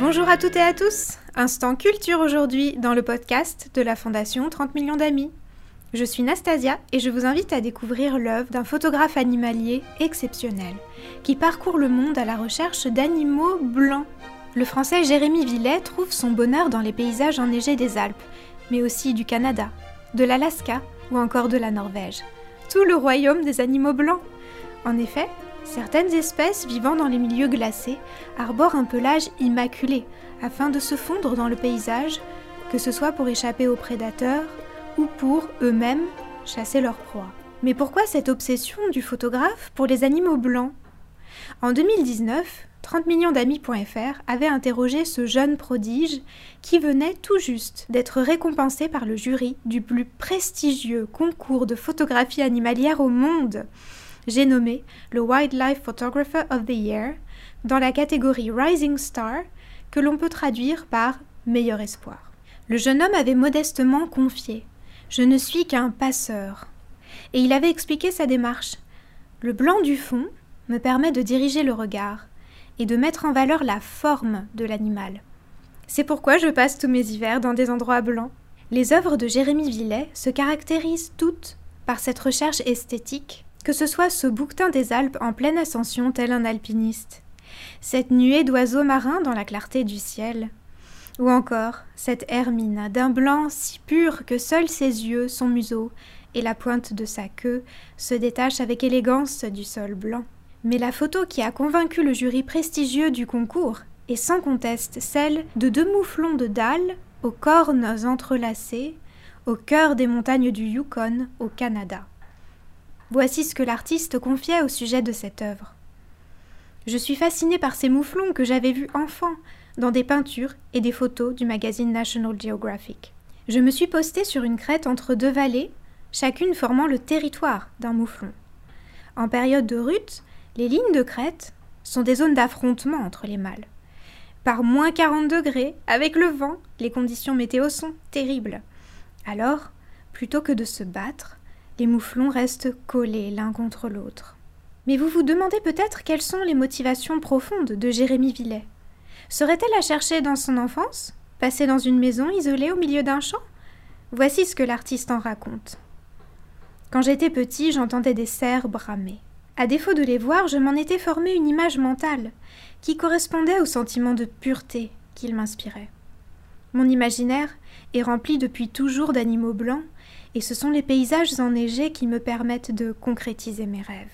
Bonjour à toutes et à tous. Instant culture aujourd'hui dans le podcast de la Fondation 30 millions d'amis. Je suis Nastasia et je vous invite à découvrir l'œuvre d'un photographe animalier exceptionnel qui parcourt le monde à la recherche d'animaux blancs. Le français Jérémy Villet trouve son bonheur dans les paysages enneigés des Alpes, mais aussi du Canada, de l'Alaska ou encore de la Norvège. Tout le royaume des animaux blancs. En effet, Certaines espèces vivant dans les milieux glacés arborent un pelage immaculé afin de se fondre dans le paysage, que ce soit pour échapper aux prédateurs ou pour eux-mêmes chasser leur proie. Mais pourquoi cette obsession du photographe pour les animaux blancs? En 2019, 30 millions d'amis.fr avait interrogé ce jeune prodige qui venait tout juste d'être récompensé par le jury du plus prestigieux concours de photographie animalière au monde j'ai nommé le Wildlife Photographer of the Year dans la catégorie Rising Star que l'on peut traduire par meilleur espoir. Le jeune homme avait modestement confié Je ne suis qu'un passeur. Et il avait expliqué sa démarche. Le blanc du fond me permet de diriger le regard et de mettre en valeur la forme de l'animal. C'est pourquoi je passe tous mes hivers dans des endroits blancs. Les œuvres de Jérémy Villet se caractérisent toutes par cette recherche esthétique que ce soit ce bouquetin des Alpes en pleine ascension tel un alpiniste, cette nuée d'oiseaux marins dans la clarté du ciel, ou encore cette hermine d'un blanc si pur que seuls ses yeux, son museau et la pointe de sa queue se détachent avec élégance du sol blanc. Mais la photo qui a convaincu le jury prestigieux du concours est sans conteste celle de deux mouflons de dalles aux cornes entrelacées au cœur des montagnes du Yukon au Canada. Voici ce que l'artiste confiait au sujet de cette œuvre. Je suis fascinée par ces mouflons que j'avais vus enfant dans des peintures et des photos du magazine National Geographic. Je me suis postée sur une crête entre deux vallées, chacune formant le territoire d'un mouflon. En période de rut, les lignes de crête sont des zones d'affrontement entre les mâles. Par moins 40 degrés, avec le vent, les conditions météo sont terribles. Alors, plutôt que de se battre, les mouflons restent collés l'un contre l'autre. Mais vous vous demandez peut-être quelles sont les motivations profondes de Jérémy Villet. Serait-elle à chercher dans son enfance Passée dans une maison isolée au milieu d'un champ? Voici ce que l'artiste en raconte. Quand j'étais petit, j'entendais des cerfs bramer. À défaut de les voir, je m'en étais formé une image mentale qui correspondait au sentiment de pureté qu'il m'inspirait. Mon imaginaire est rempli depuis toujours d'animaux blancs et ce sont les paysages enneigés qui me permettent de concrétiser mes rêves.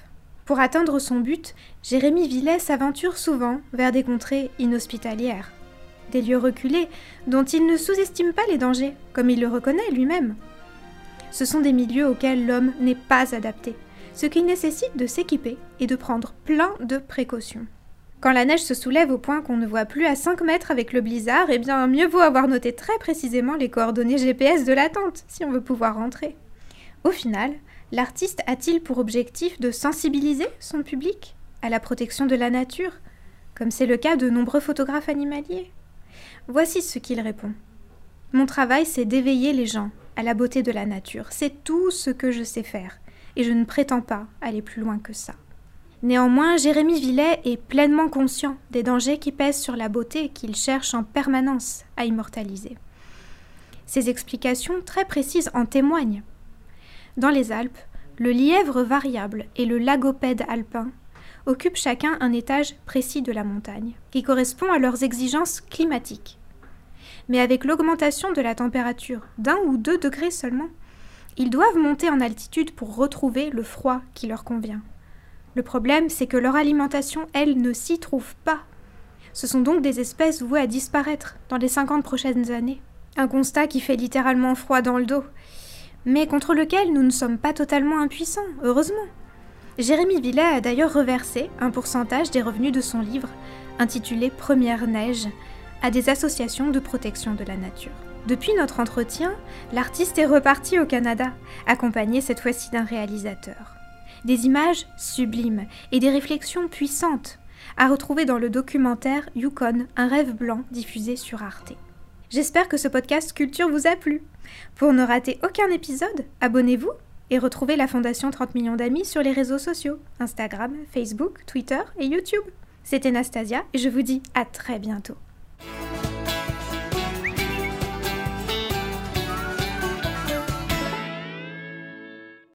Pour atteindre son but, Jérémy Villet s'aventure souvent vers des contrées inhospitalières, des lieux reculés dont il ne sous-estime pas les dangers, comme il le reconnaît lui-même. Ce sont des milieux auxquels l'homme n'est pas adapté, ce qui nécessite de s'équiper et de prendre plein de précautions. Quand la neige se soulève au point qu'on ne voit plus à 5 mètres avec le blizzard, eh bien mieux vaut avoir noté très précisément les coordonnées GPS de la tente si on veut pouvoir rentrer. Au final, l'artiste a-t-il pour objectif de sensibiliser son public à la protection de la nature, comme c'est le cas de nombreux photographes animaliers? Voici ce qu'il répond. Mon travail, c'est d'éveiller les gens à la beauté de la nature. C'est tout ce que je sais faire, et je ne prétends pas aller plus loin que ça. Néanmoins, Jérémy Villet est pleinement conscient des dangers qui pèsent sur la beauté qu'il cherche en permanence à immortaliser. Ses explications très précises en témoignent. Dans les Alpes, le lièvre variable et le lagopède alpin occupent chacun un étage précis de la montagne, qui correspond à leurs exigences climatiques. Mais avec l'augmentation de la température d'un ou deux degrés seulement, ils doivent monter en altitude pour retrouver le froid qui leur convient. Le problème, c'est que leur alimentation, elle, ne s'y trouve pas. Ce sont donc des espèces vouées à disparaître dans les 50 prochaines années. Un constat qui fait littéralement froid dans le dos, mais contre lequel nous ne sommes pas totalement impuissants, heureusement. Jérémy Villet a d'ailleurs reversé un pourcentage des revenus de son livre, intitulé Première neige, à des associations de protection de la nature. Depuis notre entretien, l'artiste est reparti au Canada, accompagné cette fois-ci d'un réalisateur des images sublimes et des réflexions puissantes, à retrouver dans le documentaire Yukon, un rêve blanc diffusé sur Arte. J'espère que ce podcast culture vous a plu. Pour ne rater aucun épisode, abonnez-vous et retrouvez la Fondation 30 millions d'amis sur les réseaux sociaux, Instagram, Facebook, Twitter et YouTube. C'était Nastasia et je vous dis à très bientôt.